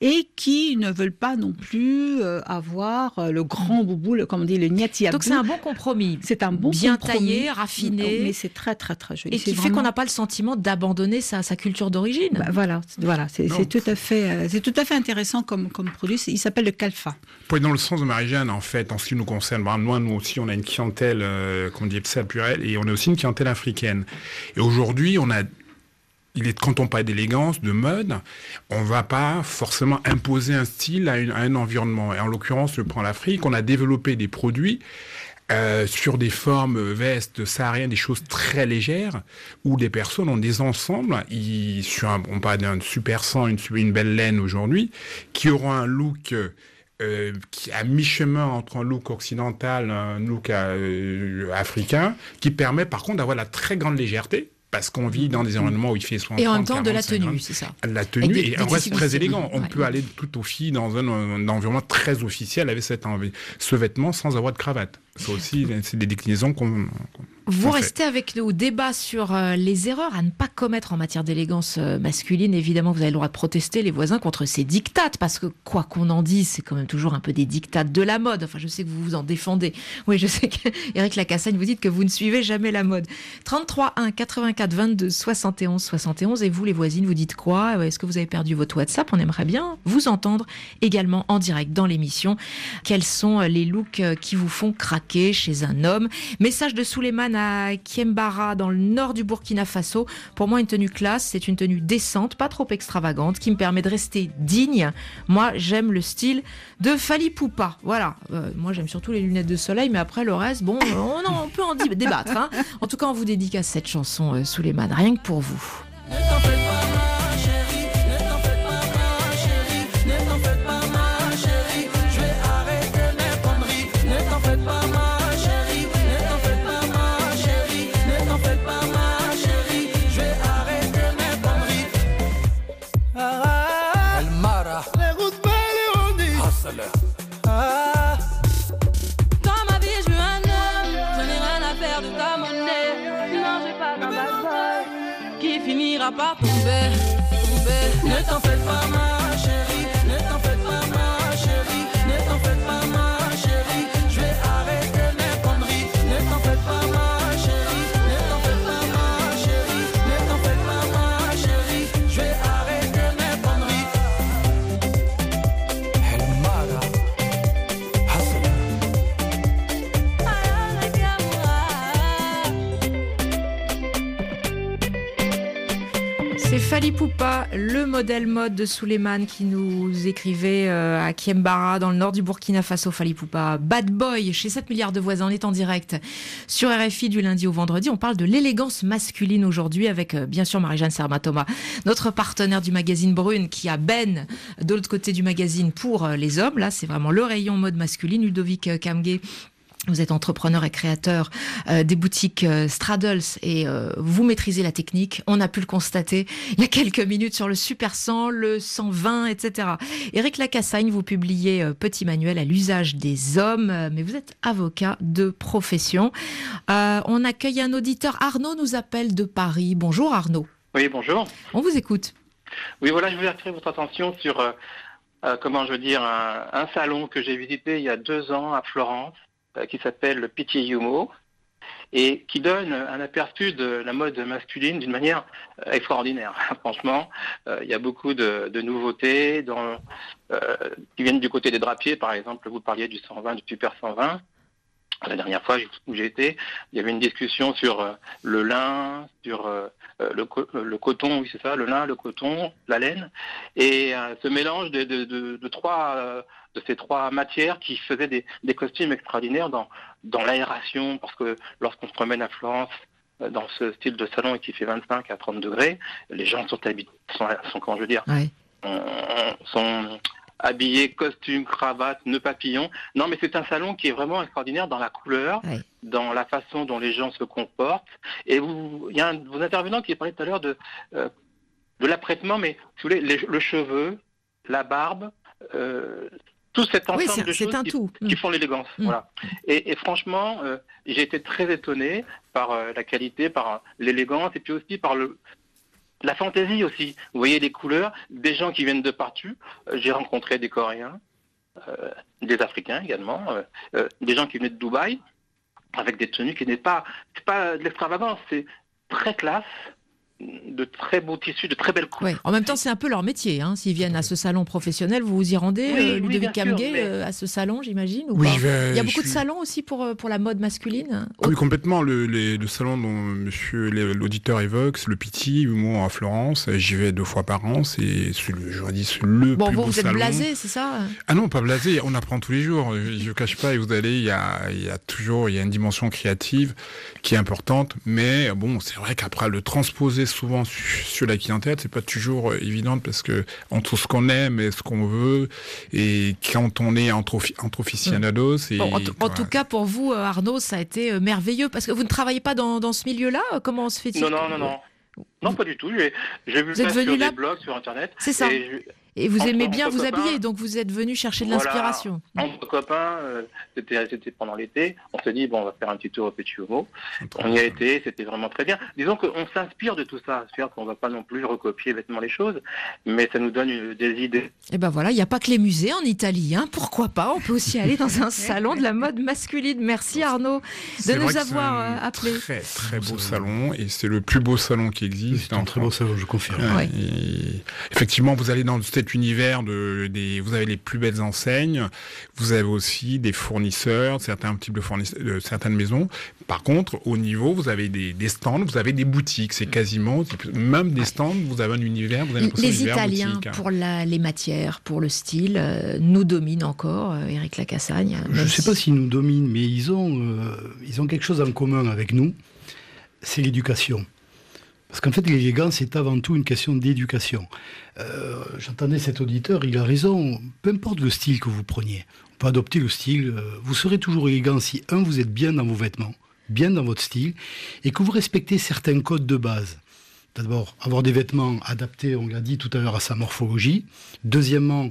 et qui ne veulent pas non plus euh, avoir euh, le grand boubou, le, comme on dit, le niati Donc c'est un bon compromis. C'est un bon Bien compromis. taillé, raffiné. Mais c'est très très très joli. Et qui fait qu'on n'a pas le sentiment d'abandonner sa, sa, culture d'origine. Bah, voilà, voilà, c'est tout à fait, euh, c'est tout à fait intéressant comme comme produit. Il s'appelle le calfa. Pour dans le sens de Marie-Jeanne, en fait, en ce qui nous concerne, bah, moi, nous aussi, on a une clientèle, euh, qu'on dit pluriel, et on a aussi une clientèle africaine. Et aujourd'hui, on a il est, quand on parle d'élégance, de mode, on va pas forcément imposer un style à, un environnement. Et en l'occurrence, je prends l'Afrique, on a développé des produits euh, sur des formes vestes sahariennes, des choses très légères, où des personnes ont des ensembles, ils, sur un, on parle d'un super sang, une, une belle laine aujourd'hui, qui auront un look euh, qui à mi-chemin entre un look occidental, un look euh, africain, qui permet par contre d'avoir la très grande légèreté parce qu'on vit dans des environnements où il fait 60 Et en même temps de la tenue, c'est ça. La tenue et on reste très élégant. On peut aller tout au fil dans un, un, environnement très officiel avec cette, ce vêtement sans avoir de cravate. Ça aussi, c'est des déclinaisons qu'on vous restez avec nous. Débat sur euh, les erreurs à ne pas commettre en matière d'élégance euh, masculine. Évidemment, vous avez le droit de protester les voisins contre ces dictates, parce que quoi qu'on en dise, c'est quand même toujours un peu des dictates de la mode. Enfin, je sais que vous vous en défendez. Oui, je sais qu'Éric [laughs] Lacassagne, vous dites que vous ne suivez jamais la mode. 33 1 84 22 71 71. Et vous, les voisines, vous dites quoi? Est-ce que vous avez perdu votre WhatsApp? On aimerait bien vous entendre également en direct dans l'émission. Quels sont les looks euh, qui vous font craquer chez un homme? Message de Souleymane à Kiembara, dans le nord du Burkina Faso. Pour moi, une tenue classe, c'est une tenue décente, pas trop extravagante, qui me permet de rester digne. Moi, j'aime le style de Fali Poupa. Voilà. Euh, moi, j'aime surtout les lunettes de soleil, mais après, le reste, bon, on, on peut en débattre. Hein. En tout cas, on vous dédicace cette chanson, euh, Souleymane, rien que pour vous. Ne t'en fais pas, Poupa, le modèle mode de Souleymane qui nous écrivait euh, à Kiembara dans le nord du Burkina Faso. Fali Poupa, bad boy chez 7 milliards de voisins. On est en direct sur RFI du lundi au vendredi. On parle de l'élégance masculine aujourd'hui avec euh, bien sûr Marie-Jeanne Sermatoma, notre partenaire du magazine Brune qui a Ben de l'autre côté du magazine pour euh, les hommes. Là, c'est vraiment le rayon mode masculine. Ludovic Kamge vous êtes entrepreneur et créateur euh, des boutiques euh, Straddles et euh, vous maîtrisez la technique. On a pu le constater il y a quelques minutes sur le Super 100, le 120, etc. Éric Lacassagne, vous publiez euh, Petit manuel à l'usage des hommes, mais vous êtes avocat de profession. On accueille un auditeur. Arnaud nous appelle de Paris. Bonjour Arnaud. Oui, bonjour. On vous écoute. Oui, voilà, je voulais attirer votre attention sur, comment je veux dire, un, un salon que j'ai visité il y a deux ans à Florence, qui s'appelle le Pitié Yumo, et qui donne un aperçu de la mode masculine d'une manière euh, extraordinaire. [laughs] Franchement, euh, il y a beaucoup de, nouveautés euh, qui viennent du côté des drapiers, par exemple. Vous parliez du 120, du Super 120. La dernière fois où j'ai été, il y avait une discussion sur euh, le lin, sur euh, le, co le, coton, oui c'est ça, le lin, le coton, la laine, et euh, ce mélange de, de, de, de trois, euh, de ces trois matières qui faisaient des, des costumes extraordinaires dans, dans l'aération, parce que lorsqu'on se promène à Florence, euh, dans ce style de salon et qui fait 25 à 30 degrés, les gens sont habitués, sont, sont comment je veux dire, sont habillés, costume, cravate, nœud papillon. Non, mais c'est un salon qui est vraiment extraordinaire dans la couleur, dans la façon dont les gens se comportent. Et vous, il y a un de vos intervenants qui parlait tout à l'heure de, euh, de l'apprêtement, mais si vous voulez, les, le cheveu, la barbe, euh, tout cet ensemble oui, de choses qui, tout. qui, font l'élégance. Mm. Voilà. Et, et franchement, euh, j'ai été très étonné par euh, la qualité, par l'élégance, et puis aussi par le, la fantaisie aussi. Vous voyez les couleurs, des gens qui viennent de partout. Euh, J'ai rencontré des Coréens, euh, des Africains également, euh, des gens qui venaient de Dubaï, avec des tenues qui n'est pas, pas de l'extravagance, c'est très classe, de très beaux tissus, de très belles couleurs. Ouais. En même temps, c'est un peu leur métier. Hein. S'ils viennent à ce salon professionnel, vous vous y rendez, oui, euh, Ludovic oui, mais... euh, à ce salon, j'imagine oui, vais, Il y a beaucoup de salons aussi pour, euh, pour la mode masculine Oui, complètement. Le, les, le salon dont monsieur l'auditeur évoque, c'est le Petit, moi à Florence. J'y vais deux fois par an. C'est le, je dis, le bon, plus vous, beau vous êtes salon. blasé, c'est ça? Ah non, pas blasé. On apprend tous les jours. Je ne cache pas, et vous allez, il y a, il y a toujours il y a une dimension créative qui est importante. Mais bon, c'est vrai qu'après, le transposer souvent sur la clientèle, c'est pas toujours euh, évident parce que entre ce qu'on aime et ce qu'on veut, et quand on est entre, entre aficionados. En, tout cas, pour vous, Arnaud, ça a été merveilleux parce que vous ne travaillez pas dans, dans ce milieu-là. Comment se fait-il Non, non, non, non. Non, pas du tout. J'ai vu ça sur des blogs, sur Internet. C'est ça. Et vous aimez bien vous habiller, donc vous êtes venu chercher de l'inspiration. Entre copains, euh, c'était pendant l'été, on s'est dit, bon, on va faire un petit tour au Petit Homo. On y a été, c'était vraiment très bien. Disons qu'on s'inspire de tout ça, c'est-à-dire qu'on ne va pas non plus recopier bêtement les choses, mais ça nous donne des idées. Et ben voilà, il n'y a pas que les musées en Italie, hein. pourquoi pas? On peut aussi aller dans un [laughs] salon de la mode masculine. Merci Arnaud de nous avoir euh, appelé. Très très beau salon, et c'est le plus beau salon qui existe. C'est un très beau salon, je confirme. effectivement, vous allez dans le univers de des, vous avez les plus belles enseignes, vous avez aussi des fournisseurs, certains types de fournisseurs, de certaines maisons. Par contre, au niveau, vous avez des, stands, vous avez des boutiques. C'est quasiment, même des stands, vous avez un univers. Vous avez les Italiens pour la, les matières, pour le style, euh, nous dominent encore. Euh, Eric Lacassagne. Je ne sais pas s'ils nous dominent, mais ils ont, euh, ils ont quelque chose en commun avec nous. C'est l'éducation. Parce qu'en fait, l'élégance est avant tout une question d'éducation. Euh, j'entendais cet auditeur, il a raison. Peu importe le style que vous preniez, on peut adopter le style. Euh, vous serez toujours élégant si, un, vous êtes bien dans vos vêtements, bien dans votre style, et que vous respectez certains codes de base. D'abord, avoir des vêtements adaptés, on l'a dit tout à l'heure, à sa morphologie. Deuxièmement,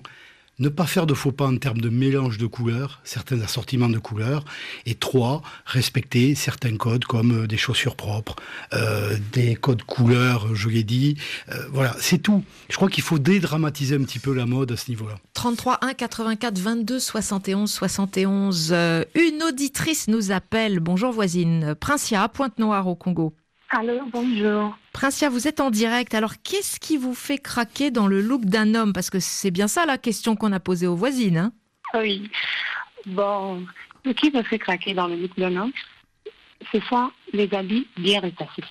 ne pas faire de faux pas en termes de mélange de couleurs, certains assortiments de couleurs. Et trois, respecter certains codes comme euh, des chaussures propres, euh, des codes couleurs, je l'ai dit. Euh, voilà, c'est tout. Je crois qu'il faut dédramatiser un petit peu la mode à ce niveau-là. 33 1 84 22 71 71. une auditrice nous appelle. Bonjour voisine. Princia, Pointe-Noire au Congo. Alors, bonjour. Princia, vous êtes en direct. Alors, qu'est-ce qui vous fait craquer dans le look d'un homme? Parce que c'est bien ça la question qu'on a posée aux voisines. Hein oui. Bon, ce qui me fait craquer dans le look d'un homme, ce sont les habits bien répassés.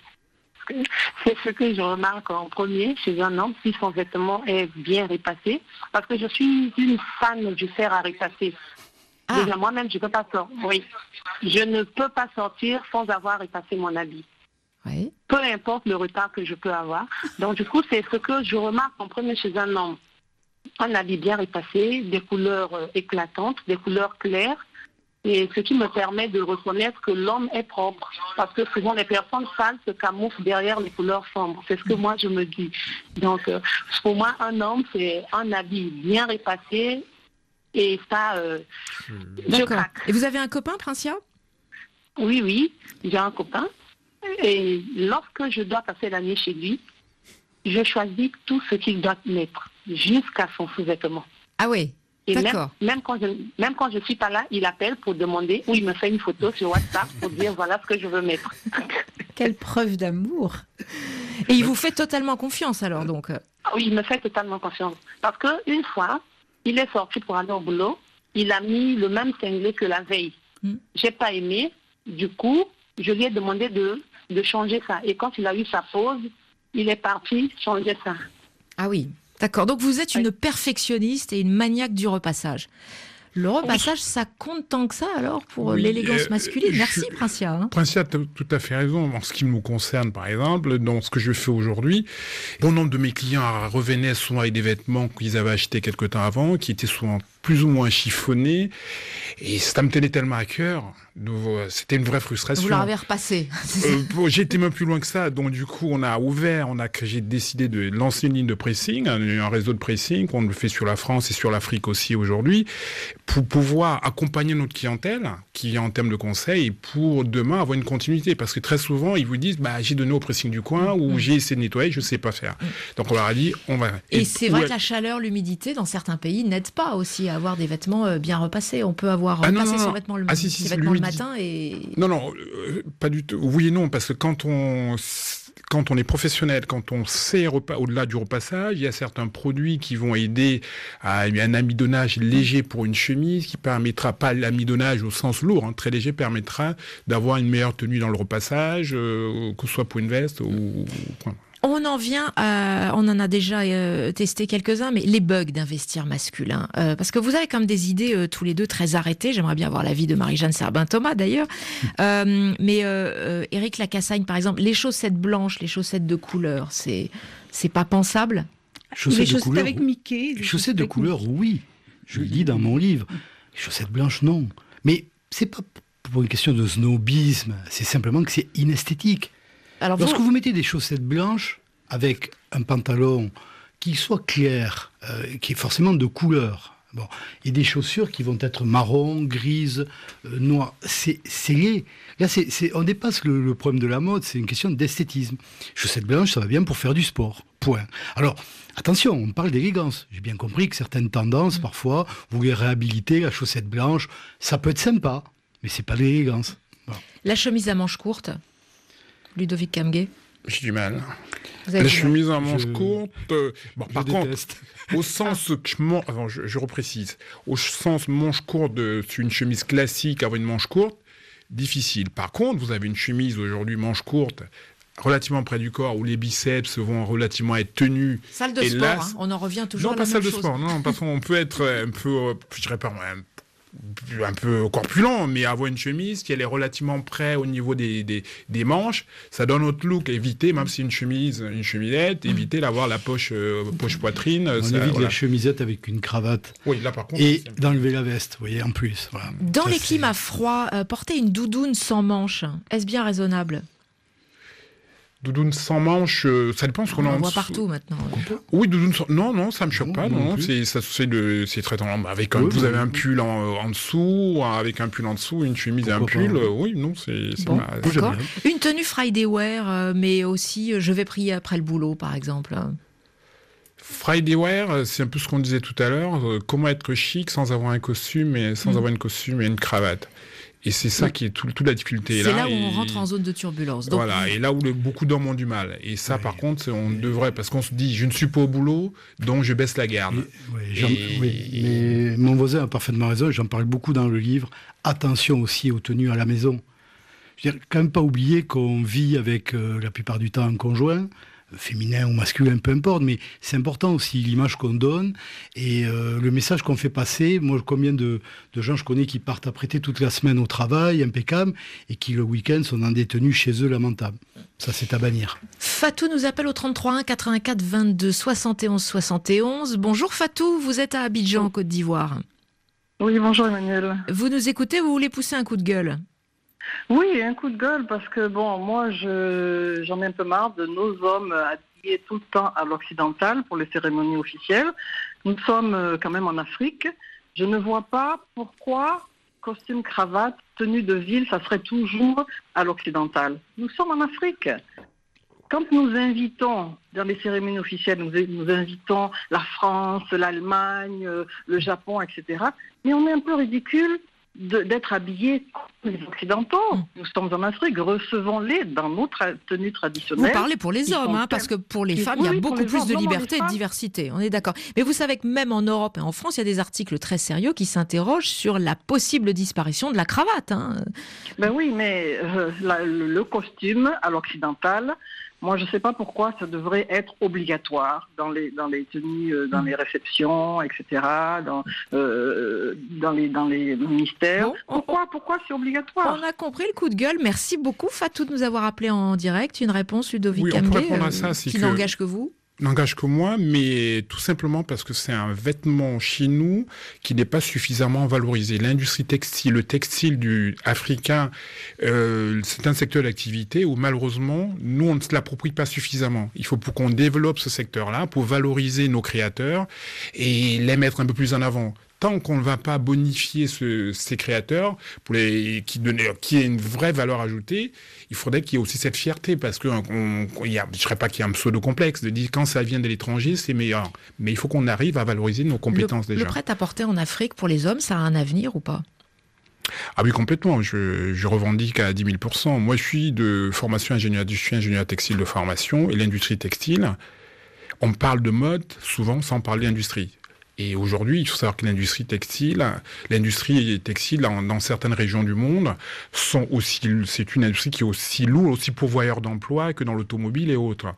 C'est ce que je remarque en premier chez un homme, si son vêtement est bien répassé. Parce que je suis une fan du fer à repasser. Ah. Déjà, moi-même, je ne peux pas sortir. Oui. Je ne peux pas sortir sans avoir repassé mon habit. Peu importe le retard que je peux avoir. Donc, du coup, c'est ce que je remarque en premier chez un homme. Un habit bien repassé, des couleurs euh, éclatantes, des couleurs claires, et ce qui me permet de reconnaître que l'homme est propre. Parce que souvent, les personnes sales se camouflent derrière les couleurs sombres. C'est ce que moi, je me dis. Donc, euh, pour moi, un homme, c'est un habit bien repassé, et ça, euh, je craque. Et vous avez un copain, Princia? Oui, oui, j'ai un copain. Et lorsque je dois passer la nuit chez lui, je choisis tout ce qu'il doit mettre, jusqu'à son sous-vêtement. Ah oui D'accord. Même, quand je même quand je suis pas là, il appelle pour demander ou il me fait une photo sur WhatsApp pour dire voilà ce que je veux mettre. [laughs] Quelle preuve d'amour Et il vous fait totalement confiance alors donc ah Oui, il me fait totalement confiance. Parce qu'une fois, il est sorti pour aller au boulot, il a mis le même cinglé que la veille. Je hmm. J'ai pas aimé, du coup, je lui ai demandé de de changer ça. Et quand il a eu sa pause, il est parti changer ça. Ah oui, d'accord. Donc vous êtes une perfectionniste et une maniaque du repassage. Le repassage, ça compte tant que ça alors pour l'élégance euh, masculine? Merci Princia. Hein. Princia a tout à fait raison. En ce qui nous concerne, par exemple, dans ce que je fais aujourd'hui, bon nombre de mes clients revenaient souvent avec des vêtements qu'ils avaient achetés quelque temps avant, qui étaient souvent plus ou moins chiffonnés. Et ça me tenait tellement à cœur. C'était une vraie frustration. Vous l'avez repassé. euh, été même plus loin que ça. Donc du coup, on a ouvert, on a j'ai décidé de lancer une ligne de pressing, un, réseau de pressing qu'on le fait sur la France et sur l'Afrique aussi aujourd'hui, pour pouvoir accompagner notre clientèle qui est en termes de conseils pour demain avoir une continuité. Parce que très souvent, ils vous disent, bah j'ai donné au pressing du coin ou mm. j'ai essayé de nettoyer, je sais pas faire. Mm. Donc on leur a dit, on va. Et, c'est vrai que la chaleur, l'humidité dans certains pays n'aide pas aussi à avoir des vêtements euh, bien repassés. On peut avoir ah repassé son vêtement le, ah, vêtements le matin et... Non, non, euh, pas du tout. Oui et non, parce que quand on quand on est professionnel, quand on sait au-delà du repassage, il y a certains produits qui vont aider à un amidonnage léger pour une chemise, qui permettra pas l'amidonnage au sens lourd, hein, très léger, permettra d'avoir une meilleure tenue dans le repassage, euh, que ce soit pour une veste ou. On en vient à, on en a déjà euh, testé quelques-uns, mais les bugs d'investir masculin. Euh, parce que vous avez comme des idées euh, tous les deux très arrêtées. J'aimerais bien avoir l'avis de Marie-Jeanne Serbin-Thomas d'ailleurs. [laughs] Euh, mais euh, Eric Lacassagne, par exemple, les chaussettes blanches, les chaussettes de couleur, c'est c'est pas pensable? Chaussettes les de chaussettes couleur, avec Mickey. Les chaussettes de couleur, oui. Je le dis dans mon livre. Les chaussettes blanches, non. Mais c'est pas pour une question de snobisme, c'est simplement que c'est inesthétique. Alors Lorsque vous- vous mettez des chaussettes blanches avec un pantalon qui soit clair, euh, qui est forcément de couleur, bon, et des chaussures qui vont être marron, grises, euh, noires, c'est laid. Là, c'est- on dépasse le, le problème de la mode, c'est une question d'esthétisme. Chaussettes blanches, ça va bien pour faire du sport. Point. Alors, attention, on parle d'élégance. J'ai bien compris que certaines tendances, parfois, voulaient réhabiliter la chaussette blanche. Ça peut être sympa, mais c'est pas de l'élégance. La chemise à manches courtes, Ludovic Camguet. J'ai du mal. Du mal. chemise à manches Je- courtes. euh, bon, par déteste. contre, au sens que je, man- avant, je, je reprécise, au sens manche courte de sur une chemise classique avec une manche courte, difficile. Par contre, vous avez une chemise aujourd'hui manche courte relativement près du corps où les biceps vont relativement être tenus. Salle de Et sport, là, hein, on en revient toujours non, à pas la salle même de chose. sport, non, parce qu'on peut être un peu, euh, je dirais pas, un, un peu corpulent, mais avoir une chemise qui elle est relativement près au niveau des, des, des manches, ça donne autre look. Éviter, même si une chemise, une chemisette, éviter d'avoir la poche, euh, poche poitrine. On ça, évite voilà. la chemisette avec une cravate. Oui, là par contre. Et d'enlever la veste, vous voyez, en plus. Voilà. Dans Ça, les climats froids, euh, porter une doudoune sans manches, est-ce bien raisonnable? Doudoune sans manche, euh, ça dépend ce qu'on en voit partout maintenant. Oui, doudoune sans... Non, non, ça me choque pas. Non, c'est ça, c'est très tendance. Avec un, Oui, vous oui, avez un pull en, en dessous, avec un pull en dessous, une chemise et un pull. pas. euh, oui, non, c'est. c'est Bon, ma-. Une tenue Friday wear, euh, mais aussi je vais prier après le boulot, par exemple. Friday wear, c'est un peu ce qu'on disait tout à l'heure. comment être chic sans avoir un costume et sans Mm. avoir une costume et une cravate. Et c'est ça qui est tout- toute la difficulté. C'est là où et- on rentre en zone de turbulence. Donc, voilà, et là où le- beaucoup d'hommes ont du mal. Et ça, par contre, on devrait, parce qu'on se dit, je ne suis pas au boulot, donc je baisse la garde. Et- oui, mais mon voisin a parfaitement raison, j'en parle beaucoup dans le livre. Attention aussi aux tenues à la maison. Je veux dire, quand même pas oublier qu'on vit avec euh, la plupart du temps un conjoint, euh, féminin ou masculin, peu importe, mais c'est important aussi l'image qu'on donne et euh, le message qu'on fait passer. Moi, combien de, de gens je connais qui partent apprêter toute la semaine au travail, impeccable, et qui le week-end sont dans des tenues chez eux lamentables. Ça, c'est à bannir. Fatou nous appelle au 33 1 84 22 71 71. Bonjour Fatou, vous êtes à Abidjan, en Côte d'Ivoire. Oui, bonjour Emmanuel. Vous nous écoutez, vous voulez pousser un coup de gueule? Oui, un coup de gueule parce que bon, moi, je j'en ai un peu marre de nos hommes habillés tout le temps à l'occidental pour les cérémonies officielles. Nous sommes euh, quand même en Afrique. Je ne vois pas pourquoi costume, cravate, tenue de ville, ça serait toujours à l'occidental. Nous sommes en Afrique. Quand nous invitons dans les cérémonies officielles, nous, invitons la France, l'Allemagne, euh, le Japon, etc. Mais on est un peu ridicule d'être habillés comme les Occidentaux. Nous sommes en Afrique, recevons-les dans nos tra- tenues Vous traditionnelles. parlez pour les hommes, hein, parce que pour les Oui, femmes, il y a beaucoup plus de liberté et de diversité. On est d'accord. Mais vous savez que même en Europe et en France, il y a des articles très sérieux qui s'interrogent sur la possible disparition de la cravate. hein. Ben oui, mais euh, la- le costume à l'occidental, moi je ne sais pas pourquoi ça devrait être obligatoire dans les, dans les tenues, euh, dans les réceptions, etc., dans, euh, dans, les, dans les ministères. pourquoi pourquoi c'est obligatoire? On a compris le coup de gueule. Merci beaucoup, Fatou, de nous avoir appelé en direct. Une réponse, Ludovic Oui, euh, ça, c'est qui que- n'engage que vous. N'engage que moi, mais tout simplement parce que c'est un vêtement chez nous qui n'est pas suffisamment valorisé. L'industrie textile, le textile du africain, euh, c'est un secteur d'activité où malheureusement nous on ne se l'approprie pas suffisamment. Il faut pour qu'on développe ce secteur-là pour valoriser nos créateurs et les mettre un peu plus en avant tant qu'on ne va pas bonifier ce- ces créateurs, pour les, qui, donnent- qui aient une vraie valeur ajoutée, il faudrait qu'il y ait aussi cette fierté, parce que on, on- il y a, je ne dirais pas qu'il y a un pseudo-complexe de dire quand ça vient de l'étranger, c'est meilleur. Mais il faut qu'on arrive à valoriser nos compétences le, déjà. le prêt-à-porter en Afrique pour les hommes, ça a un avenir ou pas? Ah oui, complètement. Je, je revendique à 10 000% Moi, je suis de formation ingénieur, je suis ingénieur textile de formation et l'industrie textile, on parle de mode souvent sans parler d'industrie. Et aujourd'hui, il faut savoir que l'industrie textile, l'industrie textile dans, certaines régions du monde, sont aussi, c'est une industrie qui est aussi lourde, aussi pourvoyeur d'emplois que dans l'automobile et autres.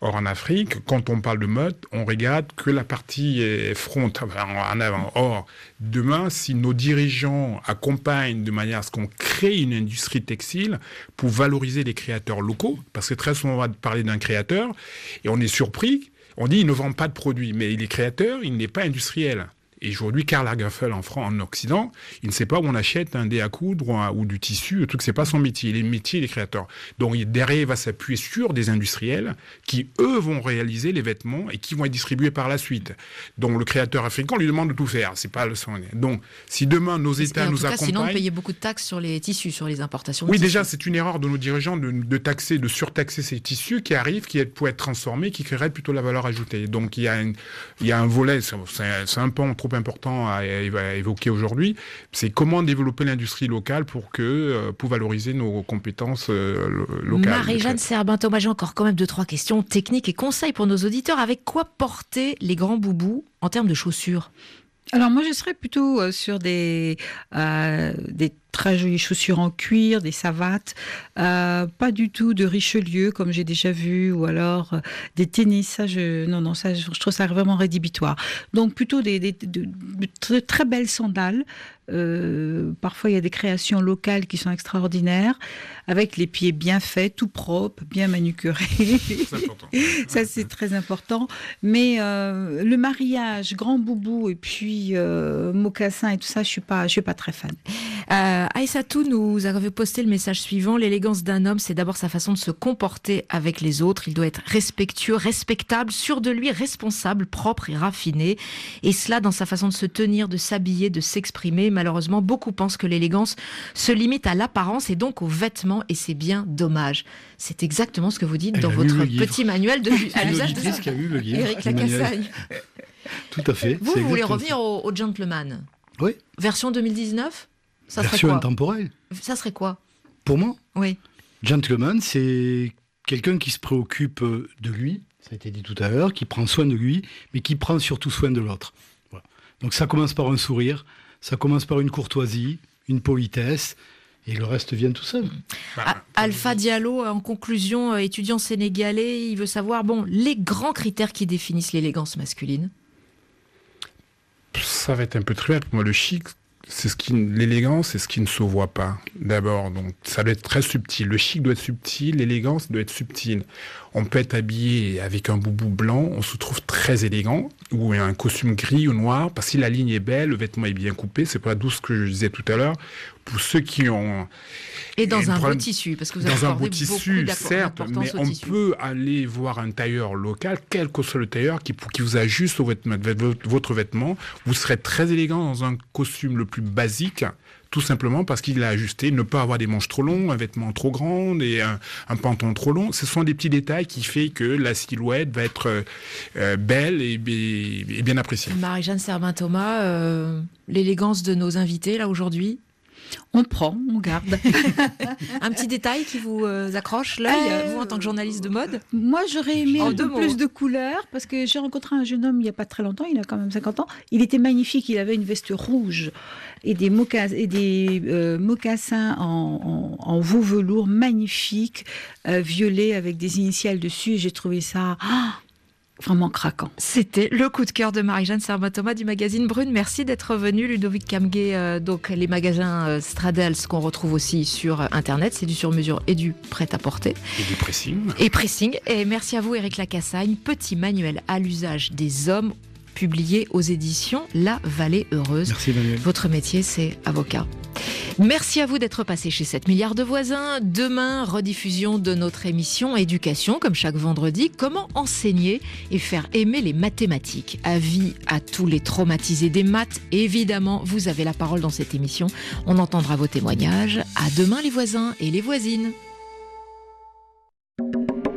Or, en Afrique, quand on parle de mode, on regarde que la partie front, en avant. Or, demain, si nos dirigeants accompagnent de manière à ce qu'on crée une industrie textile pour valoriser les créateurs locaux, parce que très souvent on va parler d'un créateur et on est surpris, on dit il ne vend pas de produits, mais il est créateur, il n'est pas industriel. Et aujourd'hui, Karl Lagerfeld en France, en Occident, il ne sait pas où on achète un dé à coudre ou, du tissu, le truc, c'est pas son métier. Il est métier des créateurs. Donc derrière, il va s'appuyer sur des industriels qui, eux, vont réaliser les vêtements et qui vont être distribués par la suite. Donc le créateur africain, on lui demande de tout faire. C'est pas le son. Donc si demain nos États nous accompagnent, sinon on payait beaucoup de taxes sur les tissus, sur les importations. Oui, déjà, c'est une erreur de nos dirigeants de, taxer, de surtaxer ces tissus qui arrivent, qui pour être transformés, qui créeraient plutôt la valeur ajoutée. Donc il y a, il y a un volet, c'est un pan trop important à, évoquer aujourd'hui, c'est comment développer l'industrie locale pour que euh, pour valoriser nos compétences euh, locales. Marie-Jeanne Serbin Thomas, j'ai encore quand même deux trois questions techniques et conseils pour nos auditeurs. Avec quoi porter les grands boubous en termes de chaussures? Alors moi je serais plutôt euh, sur des, des très jolies chaussures en cuir, des savates, euh, pas du tout de Richelieu comme j'ai déjà vu, ou alors euh, des tennis. Ça, je, non, non, ça, je, trouve ça vraiment rédhibitoire. Donc plutôt des, de, très, belles sandales. Euh, parfois, il y a des créations locales qui sont extraordinaires, avec les pieds bien faits, tout propre, bien manucurés. [laughs] ça, c'est très important. Mais le mariage, grand boubou et puis mocassin et tout ça, je suis pas, je suis pas très fan. Euh, Aïssatou nous avait posté le message suivant. L'élégance d'un homme, c'est d'abord sa façon de se comporter avec les autres. Il doit être respectueux, respectable, sûr de lui, responsable, propre et raffiné. Et cela dans sa façon de se tenir, de s'habiller, de s'exprimer. Malheureusement, beaucoup pensent que l'élégance se limite à l'apparence et donc aux vêtements. Et c'est bien dommage. C'est exactement ce que vous dites dans votre petit manuel de [laughs] à l'usage de Eric Lacassagne. Tout à fait. Vous, vous voulez revenir au, au gentleman Oui. Version 2019 ça version intemporelle. Ça serait quoi Pour moi Oui. Gentleman, c'est quelqu'un qui se préoccupe de lui, ça a été dit tout à l'heure, qui prend soin de lui, mais qui prend surtout soin de l'autre. Donc ça commence par un sourire, ça commence par une courtoisie, une politesse, et le reste vient tout seul. Bah, Alpha Diallo, en conclusion, euh, étudiant sénégalais, il veut savoir bon, les grands critères qui définissent l'élégance masculine. Ça va être un peu très pour moi. Le chic, c'est ce qui l'élégance c'est ce qui ne se voit pas. D'abord donc ça doit être très subtil. Le chic doit être subtil l'élégance doit être subtile. On peut être habillé avec un boubou blanc on se trouve très élégant ou un costume gris ou noir parce que la ligne est belle le vêtement est bien coupé. C'est pas d'où ce que je disais tout à l'heure pour ceux qui ont et dans un beau tissu, parce que vous avez dans un beau tissu, certes, mais on peut aller voir un tailleur local, quel que soit le tailleur, qui, qui vous ajuste votre vêtement. Vous serez très élégant dans un costume le plus basique, tout simplement parce qu'il a ajusté, ne pas avoir des manches trop longues, un vêtement trop grand et un, pantalon trop long. Ce sont des petits détails qui font que la silhouette va être euh, belle et, bien appréciée. Marie-Jeanne Servin-Thomas, euh, l'élégance de nos invités là aujourd'hui on prend, on garde. [laughs] un petit détail qui vous euh, accroche l'œil, euh, vous en tant que journaliste de mode Moi, j'aurais aimé un peu plus de couleurs parce que j'ai rencontré un jeune homme il n'y a pas très longtemps, il a quand même 50 ans. Il était magnifique, il avait une veste rouge et des, et des euh, mocassins en, en, veau velours magnifiques, violets avec des initiales dessus. Et j'ai trouvé ça. Ah, vraiment craquant. C'était le coup de cœur de Marie-Jeanne Sermatoma du magazine Brune. Merci d'être venu, Ludovic Kamgué. Euh, donc, les magasins euh, Stradels qu'on retrouve aussi sur euh, Internet, c'est du sur-mesure et du prêt-à-porter. Et du pressing. Et pressing. Et merci à vous, Eric Lacassagne. Petit manuel à l'usage des hommes publié aux éditions La Vallée Heureuse. Merci, Manuel. Votre métier, c'est avocat. Merci à vous d'être passé chez 7 milliards de voisins. Demain, rediffusion de notre émission Éducation, comme chaque vendredi. Comment enseigner et faire aimer les mathématiques? Avis à tous les traumatisés des maths. Évidemment, vous avez la parole dans cette émission. On entendra vos témoignages. À demain, les voisins et les voisines.